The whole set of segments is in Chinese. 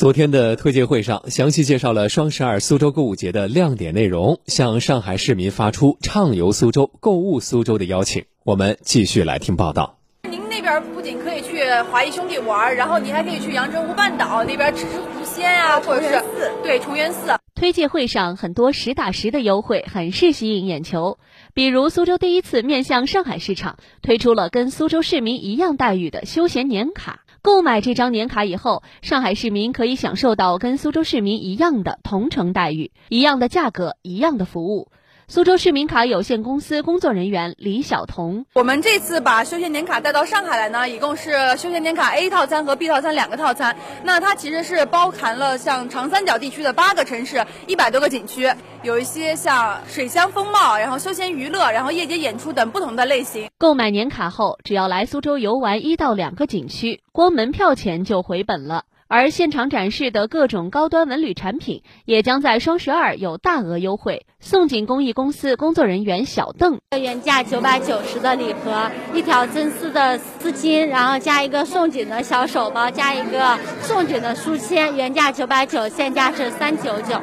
昨天的推介会上，详细介绍了双十二苏州购物节的亮点内容，向上海市民发出畅游苏州、购物苏州的邀请。我们继续来听报道。您那边不仅可以去华谊兄弟玩，然后您还可以去阳澄湖半岛那边吃吃狐仙啊，或者是对崇元寺。推介会上很多实打实的优惠，很是吸引眼球。比如苏州第一次面向上海市场，推出了跟苏州市民一样待遇的休闲年卡。购买这张年卡以后，上海市民可以享受到跟苏州市民一样的同城待遇，一样的价格，一样的服务。苏州市民卡有限公司工作人员李晓彤：我们这次把休闲年卡带到上海来呢，一共是休闲年卡 A 套餐和 B 套餐两个套餐。那它其实是包含了像长三角地区的八个城市，一百多个景区，有一些像水乡风貌，然后休闲娱乐，然后夜间演出等不同的类型。购买年卡后，只要来苏州游玩一到两个景区，光门票钱就回本了。而现场展示的各种高端文旅产品，也将在双十二有大额优惠。宋锦公益公司工作人员小邓：原价九百九十的礼盒，一条真丝的丝巾，然后加一个宋锦的小手包，加一个宋锦的书签，原价九百九，现价是三九九。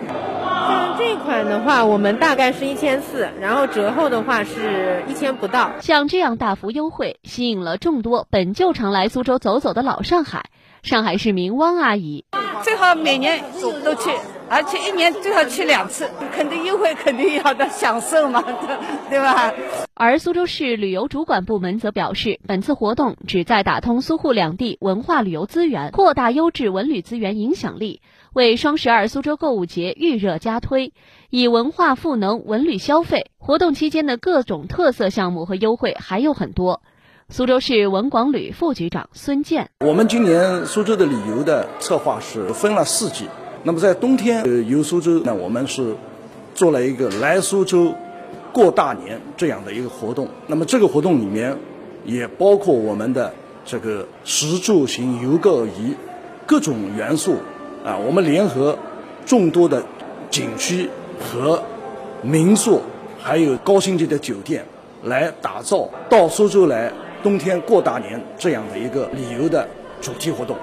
像这款的话，我们大概是一千四，然后折后的话是一千不到。像这样大幅优惠，吸引了众多本就常来苏州走走的老上海。上海市民汪阿姨，最好每年都去，而且一年最好去两次，肯定优惠，肯定要的享受嘛，对吧？而苏州市旅游主管部门则表示，本次活动旨在打通苏沪两地文化旅游资源，扩大优质文旅资源影响力，为双十二苏州购物节预热加推，以文化赋能文旅消费。活动期间的各种特色项目和优惠还有很多。苏州市文广旅副局长孙健，我们今年苏州的旅游的策划是分了四季。那么在冬天呃游苏州，那我们是做了一个来苏州过大年这样的一个活动。那么这个活动里面也包括我们的这个食住行游购娱各种元素啊，我们联合众多的景区和民宿，还有高星级的酒店来打造到苏州来。冬天过大年这样的一个旅游的主题活动。